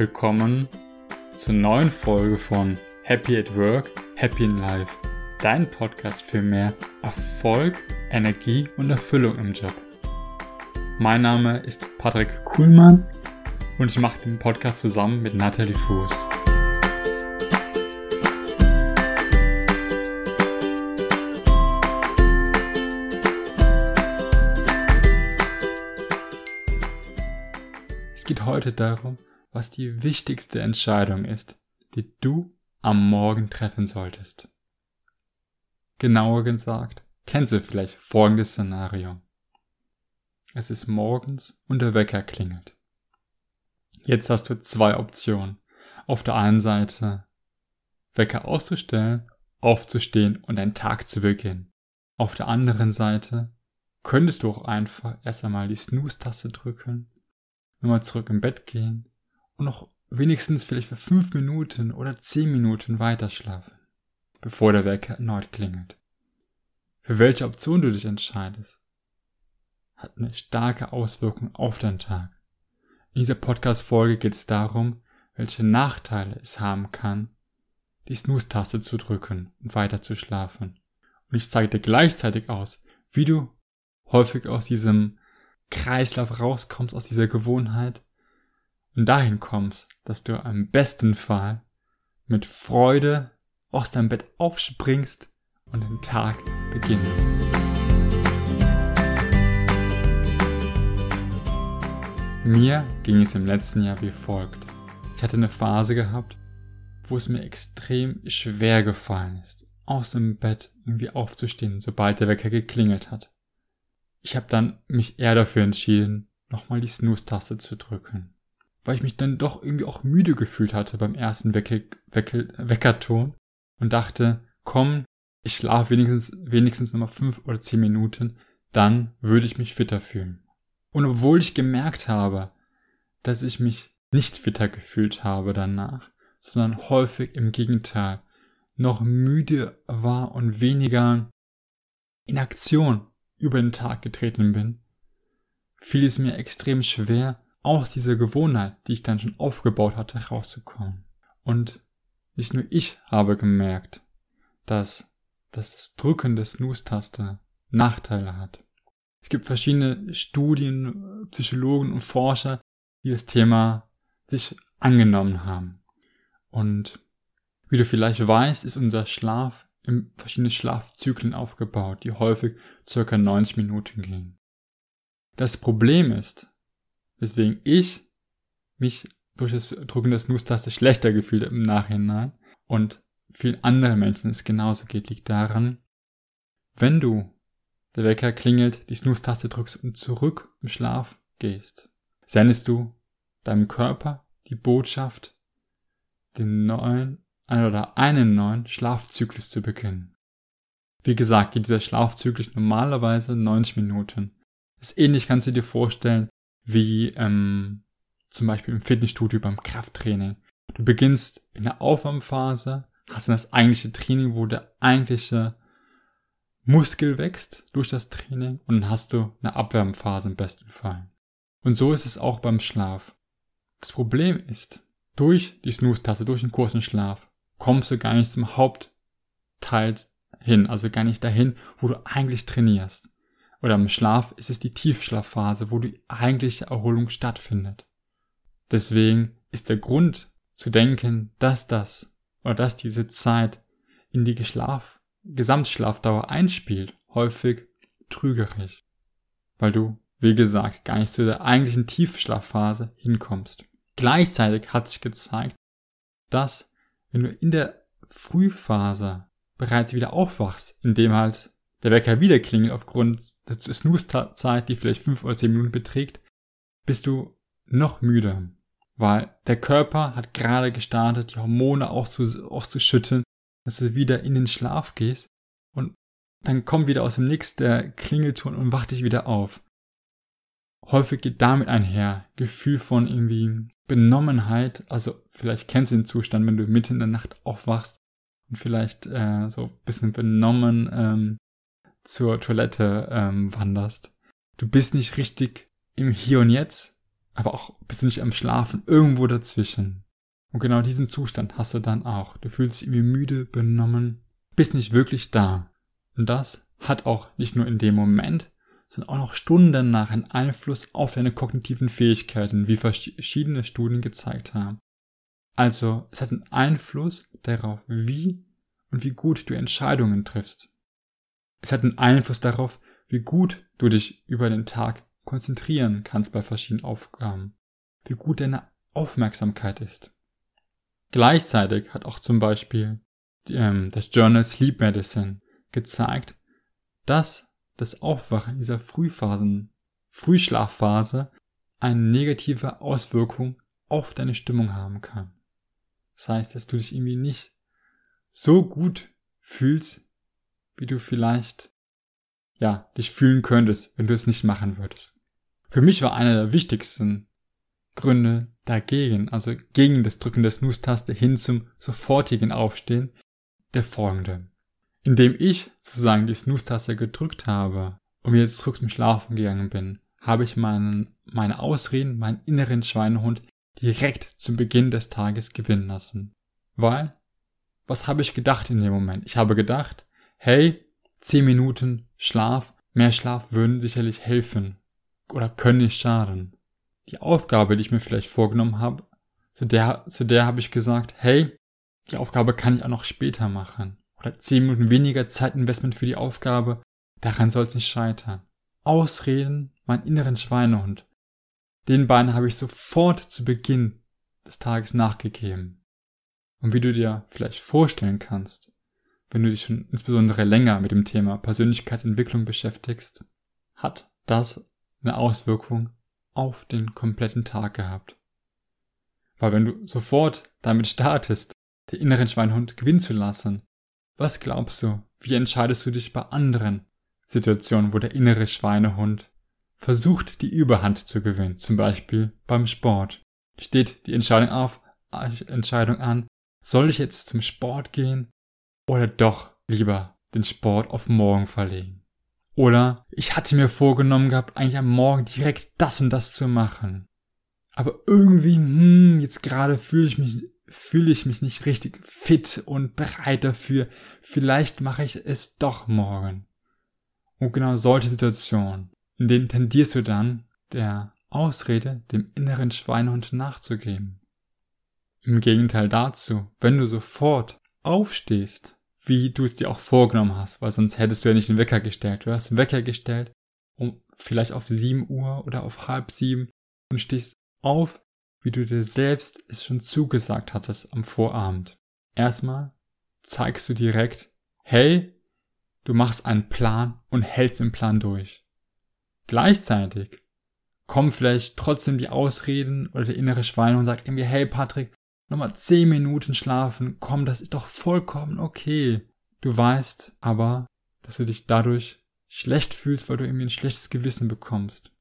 willkommen zur neuen Folge von Happy at Work, Happy in Life, dein Podcast für mehr Erfolg, Energie und Erfüllung im Job. Mein Name ist Patrick Kuhlmann und ich mache den Podcast zusammen mit Natalie Fuß. Es geht heute darum, was die wichtigste Entscheidung ist, die du am Morgen treffen solltest. Genauer gesagt, kennst du vielleicht folgendes Szenario. Es ist morgens und der Wecker klingelt. Jetzt hast du zwei Optionen. Auf der einen Seite Wecker auszustellen, aufzustehen und deinen Tag zu beginnen. Auf der anderen Seite könntest du auch einfach erst einmal die Snooze-Taste drücken, nochmal zurück im Bett gehen und noch wenigstens vielleicht für fünf Minuten oder zehn Minuten weiterschlafen, bevor der Wecker erneut klingelt. Für welche Option du dich entscheidest, hat eine starke Auswirkung auf deinen Tag. In dieser Podcast-Folge geht es darum, welche Nachteile es haben kann, die Snooze-Taste zu drücken und weiter zu schlafen. Und ich zeige dir gleichzeitig aus, wie du häufig aus diesem Kreislauf rauskommst, aus dieser Gewohnheit und dahin kommst, dass du am besten Fall mit Freude aus deinem Bett aufspringst und den Tag beginnen willst. Mir ging es im letzten Jahr wie folgt. Ich hatte eine Phase gehabt, wo es mir extrem schwer gefallen ist, aus dem Bett irgendwie aufzustehen, sobald der Wecker geklingelt hat. Ich habe dann mich eher dafür entschieden, nochmal die Snooze-Taste zu drücken weil ich mich dann doch irgendwie auch müde gefühlt hatte beim ersten Wecke, Wecke, Weckerton und dachte, komm, ich schlafe wenigstens, wenigstens nochmal fünf oder zehn Minuten, dann würde ich mich fitter fühlen. Und obwohl ich gemerkt habe, dass ich mich nicht fitter gefühlt habe danach, sondern häufig im Gegenteil noch müde war und weniger in Aktion über den Tag getreten bin, fiel es mir extrem schwer, aus dieser Gewohnheit, die ich dann schon aufgebaut hatte, rauszukommen. Und nicht nur ich habe gemerkt, dass, dass das Drücken der Snooze-Taste Nachteile hat. Es gibt verschiedene Studien, Psychologen und Forscher, die das Thema sich angenommen haben. Und wie du vielleicht weißt, ist unser Schlaf in verschiedene Schlafzyklen aufgebaut, die häufig circa 90 Minuten gehen. Das Problem ist, weswegen ich mich durch das Drücken der Snooze-Taste schlechter gefühlt im Nachhinein und vielen anderen Menschen es genauso geht, liegt daran, wenn du der Wecker klingelt, die Snooze-Taste drückst und zurück im Schlaf gehst, sendest du deinem Körper die Botschaft, den neuen oder einen neuen Schlafzyklus zu beginnen. Wie gesagt, geht dieser Schlafzyklus normalerweise 90 Minuten. Das ähnlich kannst du dir vorstellen wie ähm, zum Beispiel im Fitnessstudio beim Krafttraining. Du beginnst in der Aufwärmphase, hast dann das eigentliche Training, wo der eigentliche Muskel wächst durch das Training und dann hast du eine Abwärmphase im besten Fall. Und so ist es auch beim Schlaf. Das Problem ist, durch die Snooze-Taste, durch den kurzen Schlaf, kommst du gar nicht zum Hauptteil hin, also gar nicht dahin, wo du eigentlich trainierst oder im Schlaf ist es die Tiefschlafphase, wo die eigentliche Erholung stattfindet. Deswegen ist der Grund zu denken, dass das oder dass diese Zeit in die Geschlaf Gesamtschlafdauer einspielt, häufig trügerisch, weil du, wie gesagt, gar nicht zu der eigentlichen Tiefschlafphase hinkommst. Gleichzeitig hat sich gezeigt, dass wenn du in der Frühphase bereits wieder aufwachst, indem halt der Wecker wieder klingelt aufgrund der Snooze-Zeit, die vielleicht fünf oder zehn Minuten beträgt, bist du noch müder. Weil der Körper hat gerade gestartet, die Hormone auszuschütten, dass du wieder in den Schlaf gehst und dann kommt wieder aus dem Nix der Klingelton und wacht dich wieder auf. Häufig geht damit einher Gefühl von irgendwie Benommenheit, also vielleicht kennst du den Zustand, wenn du mitten in der Nacht aufwachst und vielleicht äh, so bisschen benommen ähm, zur Toilette ähm, wanderst. Du bist nicht richtig im Hier und Jetzt, aber auch bist du nicht am Schlafen, irgendwo dazwischen. Und genau diesen Zustand hast du dann auch. Du fühlst dich irgendwie müde, benommen, bist nicht wirklich da. Und das hat auch nicht nur in dem Moment, sondern auch noch Stunden danach einen Einfluss auf deine kognitiven Fähigkeiten, wie verschiedene Studien gezeigt haben. Also, es hat einen Einfluss darauf, wie und wie gut du Entscheidungen triffst. Es hat einen Einfluss darauf, wie gut du dich über den Tag konzentrieren kannst bei verschiedenen Aufgaben, wie gut deine Aufmerksamkeit ist. Gleichzeitig hat auch zum Beispiel ähm, das Journal Sleep Medicine gezeigt, dass das Aufwachen dieser Frühphasen, Frühschlafphase eine negative Auswirkung auf deine Stimmung haben kann. Das heißt, dass du dich irgendwie nicht so gut fühlst, wie du vielleicht, ja, dich fühlen könntest, wenn du es nicht machen würdest. Für mich war einer der wichtigsten Gründe dagegen, also gegen das Drücken der Snooze-Taste hin zum sofortigen Aufstehen, der folgende. Indem ich sozusagen die Snooze-Taste gedrückt habe und jetzt zurück zum Schlafen gegangen bin, habe ich meinen, meine Ausreden, meinen inneren Schweinehund direkt zum Beginn des Tages gewinnen lassen. Weil, was habe ich gedacht in dem Moment? Ich habe gedacht, hey, zehn Minuten Schlaf, mehr Schlaf würden sicherlich helfen oder können nicht schaden. Die Aufgabe, die ich mir vielleicht vorgenommen habe, zu der, zu der habe ich gesagt, hey, die Aufgabe kann ich auch noch später machen. Oder zehn Minuten weniger Zeitinvestment für die Aufgabe, daran soll es nicht scheitern. Ausreden, meinen inneren Schweinehund. Den beiden habe ich sofort zu Beginn des Tages nachgegeben. Und wie du dir vielleicht vorstellen kannst, wenn du dich schon insbesondere länger mit dem Thema Persönlichkeitsentwicklung beschäftigst, hat das eine Auswirkung auf den kompletten Tag gehabt. Weil wenn du sofort damit startest, den inneren Schweinhund gewinnen zu lassen, was glaubst du, wie entscheidest du dich bei anderen Situationen, wo der innere Schweinehund versucht, die Überhand zu gewinnen, zum Beispiel beim Sport? Steht die Entscheidung auf, Entscheidung an, soll ich jetzt zum Sport gehen oder doch lieber den Sport auf morgen verlegen? Oder ich hatte mir vorgenommen gehabt, eigentlich am Morgen direkt das und das zu machen. Aber irgendwie, hm, jetzt gerade fühle ich mich, fühle ich mich nicht richtig fit und bereit dafür. Vielleicht mache ich es doch morgen. Und genau solche Situationen, in denen tendierst du dann, der Ausrede, dem inneren Schweinehund nachzugeben. Im Gegenteil dazu, wenn du sofort aufstehst wie du es dir auch vorgenommen hast, weil sonst hättest du ja nicht den Wecker gestellt. Du hast den Wecker gestellt, um vielleicht auf sieben Uhr oder auf halb sieben und stehst auf, wie du dir selbst es schon zugesagt hattest am Vorabend. Erstmal zeigst du direkt, hey, du machst einen Plan und hältst den Plan durch. Gleichzeitig kommen vielleicht trotzdem die Ausreden oder der innere Schwein und sagt irgendwie, hey Patrick, nochmal zehn Minuten schlafen, komm, das ist doch vollkommen okay. Du weißt aber, dass du dich dadurch schlecht fühlst, weil du irgendwie ein schlechtes Gewissen bekommst.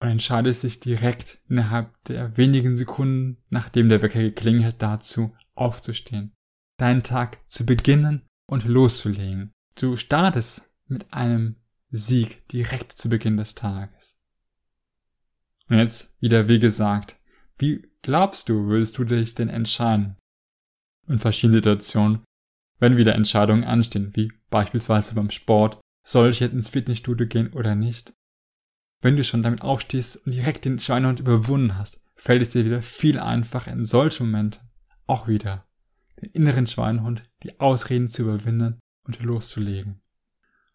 Und entscheidest dich direkt innerhalb der wenigen Sekunden, nachdem der Wecker geklingelt hat, dazu aufzustehen, deinen Tag zu beginnen und loszulegen. Du startest mit einem Sieg direkt zu Beginn des Tages. Und jetzt wieder, wie gesagt, wie glaubst du, würdest du dich denn entscheiden? In verschiedenen Situationen, wenn wieder Entscheidungen anstehen, wie beispielsweise beim Sport, soll ich jetzt ins Fitnessstudio gehen oder nicht? Wenn du schon damit aufstehst und direkt den Schweinehund überwunden hast, fällt es dir wieder viel einfacher in solchen Momenten auch wieder den inneren Schweinehund, die Ausreden zu überwinden und loszulegen.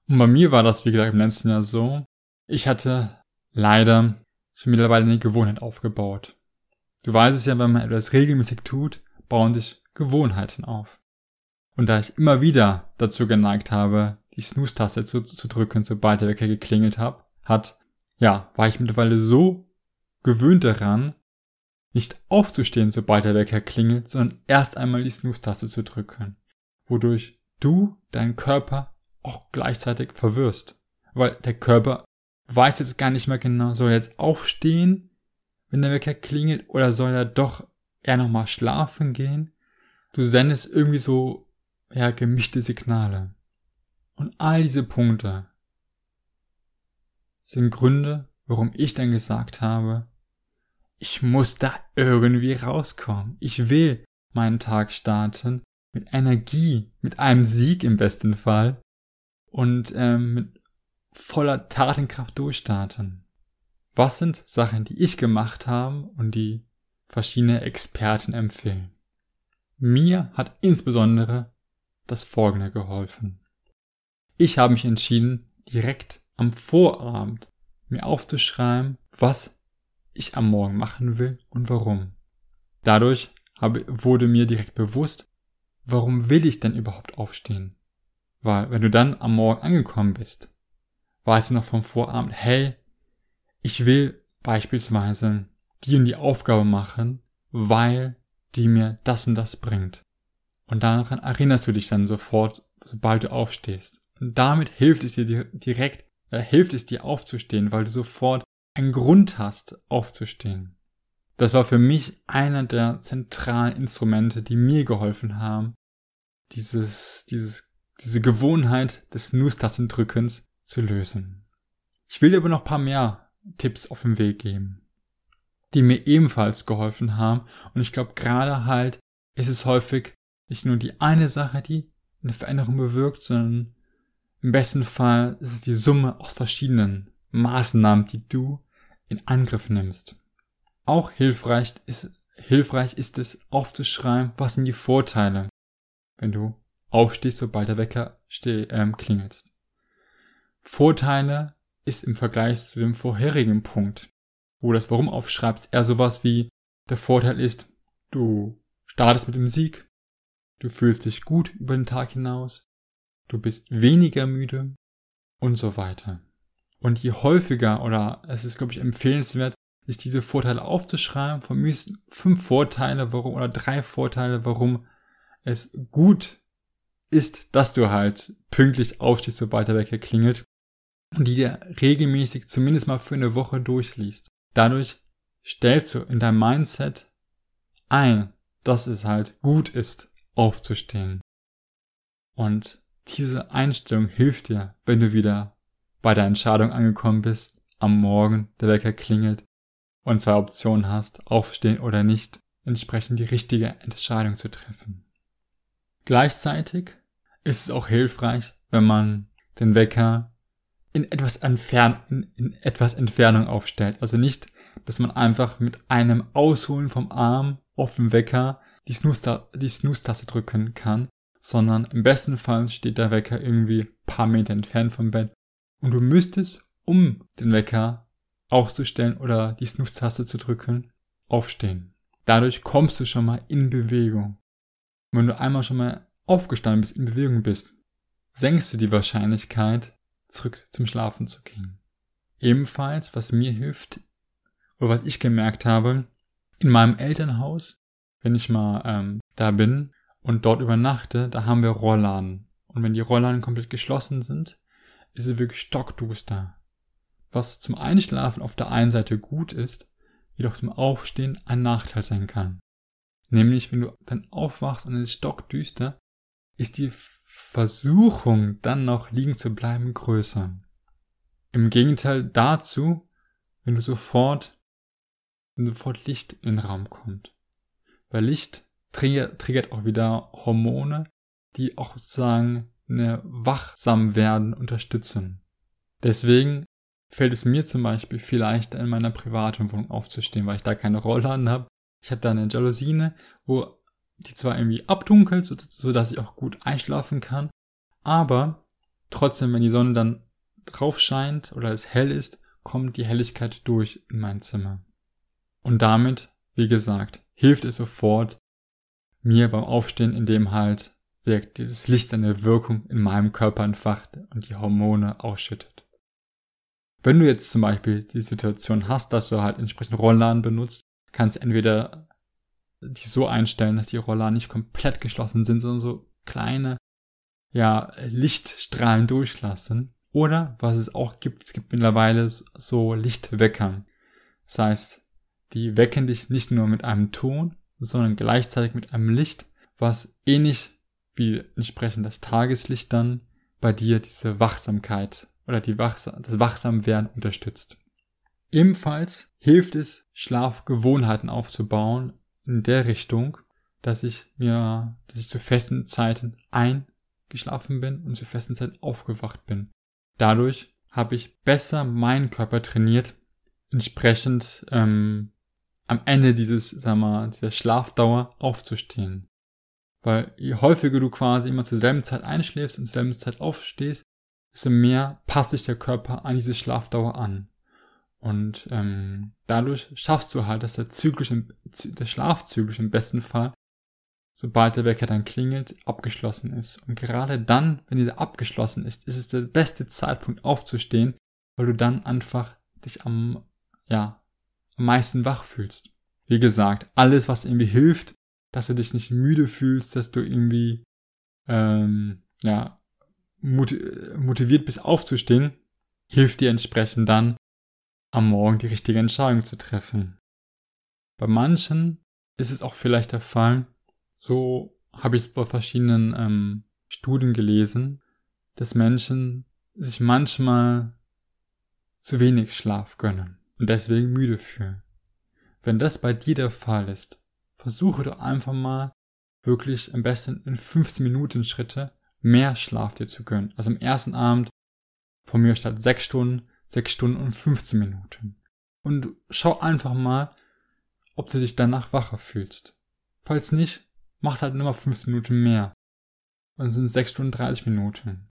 Und bei mir war das, wie gesagt, im letzten Jahr so. Ich hatte leider schon mittlerweile eine Gewohnheit aufgebaut. Du weißt es ja, wenn man etwas regelmäßig tut, bauen sich Gewohnheiten auf. Und da ich immer wieder dazu geneigt habe, die Snooze-Taste zu, zu, drücken, sobald der Wecker geklingelt hab, hat, ja, war ich mittlerweile so gewöhnt daran, nicht aufzustehen, sobald der Wecker klingelt, sondern erst einmal die Snooze-Taste zu drücken. Wodurch du deinen Körper auch gleichzeitig verwirrst. Weil der Körper weiß jetzt gar nicht mehr genau, soll jetzt aufstehen wenn der Wecker klingelt oder soll er doch eher nochmal schlafen gehen? Du sendest irgendwie so, ja, gemischte Signale. Und all diese Punkte sind Gründe, warum ich dann gesagt habe, ich muss da irgendwie rauskommen. Ich will meinen Tag starten mit Energie, mit einem Sieg im besten Fall und ähm, mit voller Tatenkraft durchstarten. Was sind Sachen, die ich gemacht habe und die verschiedene Experten empfehlen? Mir hat insbesondere das Folgende geholfen. Ich habe mich entschieden, direkt am Vorabend mir aufzuschreiben, was ich am Morgen machen will und warum. Dadurch habe, wurde mir direkt bewusst, warum will ich denn überhaupt aufstehen? Weil wenn du dann am Morgen angekommen bist, weißt du noch vom Vorabend, hey, ich will beispielsweise die und die Aufgabe machen, weil die mir das und das bringt. Und daran erinnerst du dich dann sofort, sobald du aufstehst. Und damit hilft es dir direkt, äh, hilft es dir aufzustehen, weil du sofort einen Grund hast, aufzustehen. Das war für mich einer der zentralen Instrumente, die mir geholfen haben, dieses, dieses, diese Gewohnheit des Snooze-Tastendrückens zu lösen. Ich will dir aber noch ein paar mehr Tipps auf den Weg geben, die mir ebenfalls geholfen haben. Und ich glaube, gerade halt ist es häufig nicht nur die eine Sache, die eine Veränderung bewirkt, sondern im besten Fall ist es die Summe aus verschiedenen Maßnahmen, die du in Angriff nimmst. Auch hilfreich ist, hilfreich ist es aufzuschreiben, was sind die Vorteile, wenn du aufstehst, sobald der Wecker steh, ähm, klingelst. Vorteile ist im Vergleich zu dem vorherigen Punkt, wo du das Warum aufschreibst, eher sowas wie der Vorteil ist, du startest mit dem Sieg, du fühlst dich gut über den Tag hinaus, du bist weniger müde und so weiter. Und je häufiger, oder es ist, glaube ich, empfehlenswert, sich diese Vorteile aufzuschreiben, von mir fünf Vorteile, warum, oder drei Vorteile, warum es gut ist, dass du halt pünktlich aufstehst, sobald der Wecker klingelt und die dir regelmäßig zumindest mal für eine Woche durchliest. Dadurch stellst du in dein Mindset ein, dass es halt gut ist, aufzustehen. Und diese Einstellung hilft dir, wenn du wieder bei der Entscheidung angekommen bist, am Morgen der Wecker klingelt und zwei Optionen hast, aufstehen oder nicht, entsprechend die richtige Entscheidung zu treffen. Gleichzeitig ist es auch hilfreich, wenn man den Wecker in etwas, Entfern in, in etwas Entfernung aufstellt. Also nicht, dass man einfach mit einem Ausholen vom Arm auf den Wecker die Snooze-Taste Snooze drücken kann, sondern im besten Fall steht der Wecker irgendwie paar Meter entfernt vom Bett und du müsstest, um den Wecker aufzustellen oder die Snooze-Taste zu drücken, aufstehen. Dadurch kommst du schon mal in Bewegung. Und wenn du einmal schon mal aufgestanden bist, in Bewegung bist, senkst du die Wahrscheinlichkeit, zurück zum Schlafen zu gehen. Ebenfalls, was mir hilft, oder was ich gemerkt habe, in meinem Elternhaus, wenn ich mal ähm, da bin und dort übernachte, da haben wir Rollladen. Und wenn die Rollladen komplett geschlossen sind, ist es wirklich stockduster. Was zum Einschlafen auf der einen Seite gut ist, jedoch zum Aufstehen ein Nachteil sein kann. Nämlich, wenn du dann aufwachst und es ist stockdüster, ist die Versuchung, dann noch liegen zu bleiben, größer. Im Gegenteil dazu, wenn du sofort, wenn sofort Licht in den Raum kommt. Weil Licht triggert auch wieder Hormone, die auch sozusagen eine wachsam werden unterstützen. Deswegen fällt es mir zum Beispiel viel leichter in meiner privaten Wohnung aufzustehen, weil ich da keine Rollladen habe. Ich habe da eine Jalousine, wo die zwar irgendwie abdunkelt, so, dass ich auch gut einschlafen kann, aber trotzdem, wenn die Sonne dann drauf scheint oder es hell ist, kommt die Helligkeit durch in mein Zimmer. Und damit, wie gesagt, hilft es sofort mir beim Aufstehen, indem halt wirkt dieses Licht seine Wirkung in meinem Körper entfacht und die Hormone ausschüttet. Wenn du jetzt zum Beispiel die Situation hast, dass du halt entsprechend Rollladen benutzt, kannst entweder die so einstellen, dass die Roller nicht komplett geschlossen sind, sondern so kleine, ja, Lichtstrahlen durchlassen. Oder, was es auch gibt, es gibt mittlerweile so Lichtwecker. Das heißt, die wecken dich nicht nur mit einem Ton, sondern gleichzeitig mit einem Licht, was ähnlich wie entsprechend das Tageslicht dann bei dir diese Wachsamkeit oder die Wachsam das Wachsamwerden unterstützt. Ebenfalls hilft es, Schlafgewohnheiten aufzubauen in der Richtung, dass ich mir, dass ich zu festen Zeiten eingeschlafen bin und zu festen Zeiten aufgewacht bin. Dadurch habe ich besser meinen Körper trainiert, entsprechend ähm, am Ende dieses, sag mal, dieser Schlafdauer aufzustehen. Weil je häufiger du quasi immer zur selben Zeit einschläfst und zur selben Zeit aufstehst, desto mehr passt sich der Körper an diese Schlafdauer an. Und ähm, dadurch schaffst du halt, dass der Zyklus, im, der Schlafzyklus im besten Fall, sobald der Wecker dann klingelt, abgeschlossen ist. Und gerade dann, wenn dieser abgeschlossen ist, ist es der beste Zeitpunkt aufzustehen, weil du dann einfach dich am, ja, am meisten wach fühlst. Wie gesagt, alles, was irgendwie hilft, dass du dich nicht müde fühlst, dass du irgendwie, ähm, ja, motiviert bist aufzustehen, hilft dir entsprechend dann, am Morgen die richtige Entscheidung zu treffen. Bei manchen ist es auch vielleicht der Fall, so habe ich es bei verschiedenen ähm, Studien gelesen, dass Menschen sich manchmal zu wenig Schlaf gönnen und deswegen müde fühlen. Wenn das bei dir der Fall ist, versuche doch einfach mal wirklich am besten in 15 Minuten Schritte mehr Schlaf dir zu gönnen. Also am ersten Abend von mir statt 6 Stunden, 6 Stunden und 15 Minuten. Und schau einfach mal, ob du dich danach wacher fühlst. Falls nicht, mach's halt nur mal 15 Minuten mehr. Und sind 6 Stunden 30 Minuten.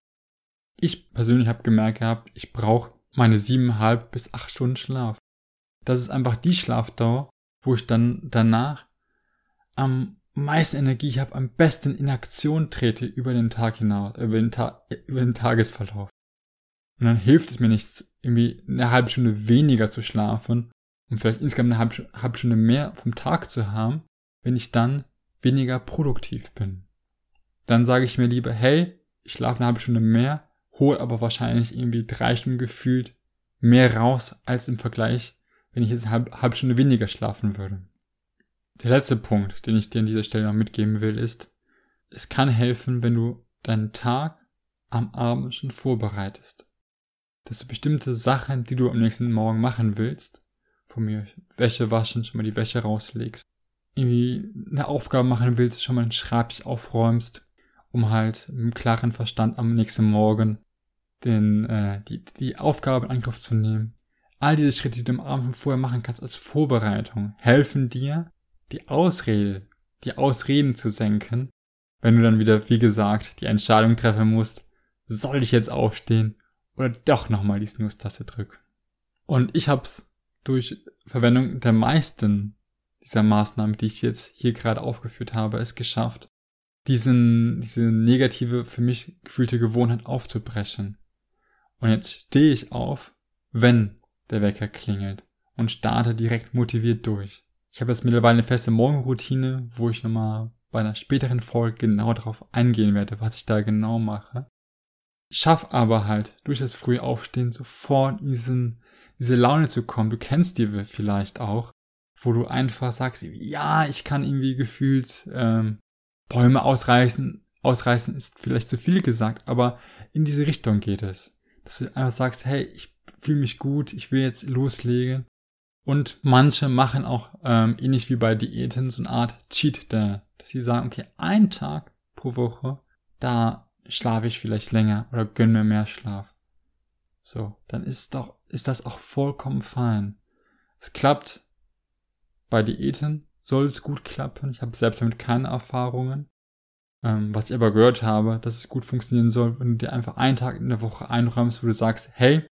Ich persönlich habe gemerkt gehabt, ich brauche meine 7,5 bis 8 Stunden Schlaf. Das ist einfach die Schlafdauer, wo ich dann danach am meisten Energie habe, am besten in Aktion trete über den Tag hinaus, über den, Ta über den Tagesverlauf. Und dann hilft es mir nichts, irgendwie eine halbe Stunde weniger zu schlafen und vielleicht insgesamt eine halbe, Stunde mehr vom Tag zu haben, wenn ich dann weniger produktiv bin. Dann sage ich mir lieber, hey, ich schlafe eine halbe Stunde mehr, hole aber wahrscheinlich irgendwie drei Stunden gefühlt mehr raus als im Vergleich, wenn ich jetzt eine halbe, halbe Stunde weniger schlafen würde. Der letzte Punkt, den ich dir an dieser Stelle noch mitgeben will, ist, es kann helfen, wenn du deinen Tag am Abend schon vorbereitest. Dass du bestimmte Sachen, die du am nächsten Morgen machen willst, von mir Wäsche waschen, schon mal die Wäsche rauslegst, irgendwie eine Aufgabe machen willst, schon mal einen Schreibtisch aufräumst, um halt mit klaren Verstand am nächsten Morgen den, äh, die, die Aufgabe in Angriff zu nehmen. All diese Schritte, die du am Abend vorher machen kannst als Vorbereitung, helfen dir, die Ausrede, die Ausreden zu senken, wenn du dann wieder, wie gesagt, die Entscheidung treffen musst, soll ich jetzt aufstehen oder doch nochmal die Snooze-Taste drücken. Und ich hab's durch Verwendung der meisten dieser Maßnahmen, die ich jetzt hier gerade aufgeführt habe, es geschafft, diesen, diese negative, für mich gefühlte Gewohnheit aufzubrechen. Und jetzt stehe ich auf, wenn der Wecker klingelt und starte direkt motiviert durch. Ich habe jetzt mittlerweile eine feste Morgenroutine, wo ich nochmal bei einer späteren Folge genau darauf eingehen werde, was ich da genau mache. Schaff aber halt durch das frühe Aufstehen sofort diesen, diese Laune zu kommen. Du kennst die vielleicht auch, wo du einfach sagst, ja, ich kann irgendwie gefühlt ähm, Bäume ausreißen. Ausreißen ist vielleicht zu viel gesagt, aber in diese Richtung geht es. Dass du einfach sagst, hey, ich fühle mich gut, ich will jetzt loslegen. Und manche machen auch ähm, ähnlich wie bei Diäten so eine Art Cheat Day, dass sie sagen, okay, ein Tag pro Woche, da schlafe ich vielleicht länger oder gönne mir mehr Schlaf. So, dann ist doch, ist das auch vollkommen fein. Es klappt bei Diäten, soll es gut klappen. Ich habe selbst damit keine Erfahrungen. Ähm, was ich aber gehört habe, dass es gut funktionieren soll, wenn du dir einfach einen Tag in der Woche einräumst, wo du sagst, hey,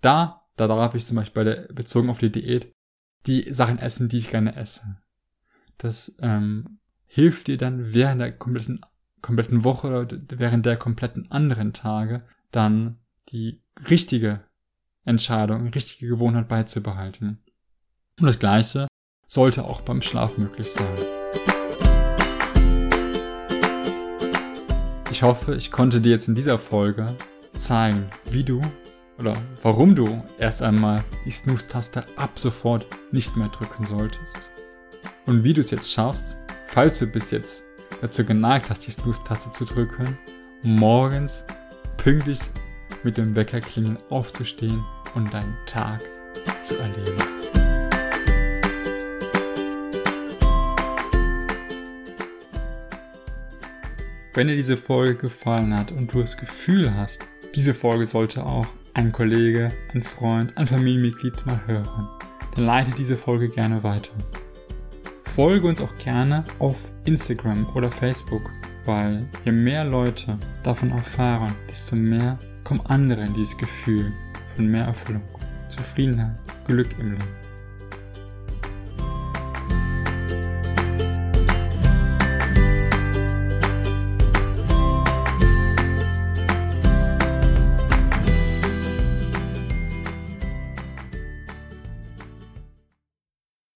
da, da darf ich zum Beispiel bei der, bezogen auf die Diät, die Sachen essen, die ich gerne esse. Das ähm, hilft dir dann während der kompletten, kompletten Woche oder während der kompletten anderen Tage dann die richtige Entscheidung, richtige Gewohnheit beizubehalten. Und das Gleiche sollte auch beim Schlaf möglich sein. Ich hoffe, ich konnte dir jetzt in dieser Folge zeigen, wie du oder warum du erst einmal die Snooze-Taste ab sofort nicht mehr drücken solltest. Und wie du es jetzt schaffst, falls du bis jetzt dazu geneigt hast, die Snooze-Taste zu drücken, morgens pünktlich mit dem Wecker klingeln aufzustehen und deinen Tag zu erleben. Wenn dir diese Folge gefallen hat und du das Gefühl hast, diese Folge sollte auch ein Kollege, ein Freund, ein Familienmitglied mal hören, dann leite diese Folge gerne weiter. Folge uns auch gerne auf Instagram oder Facebook, weil je mehr Leute davon erfahren, desto mehr kommen andere in dieses Gefühl von mehr Erfüllung, Zufriedenheit, Glück im Leben.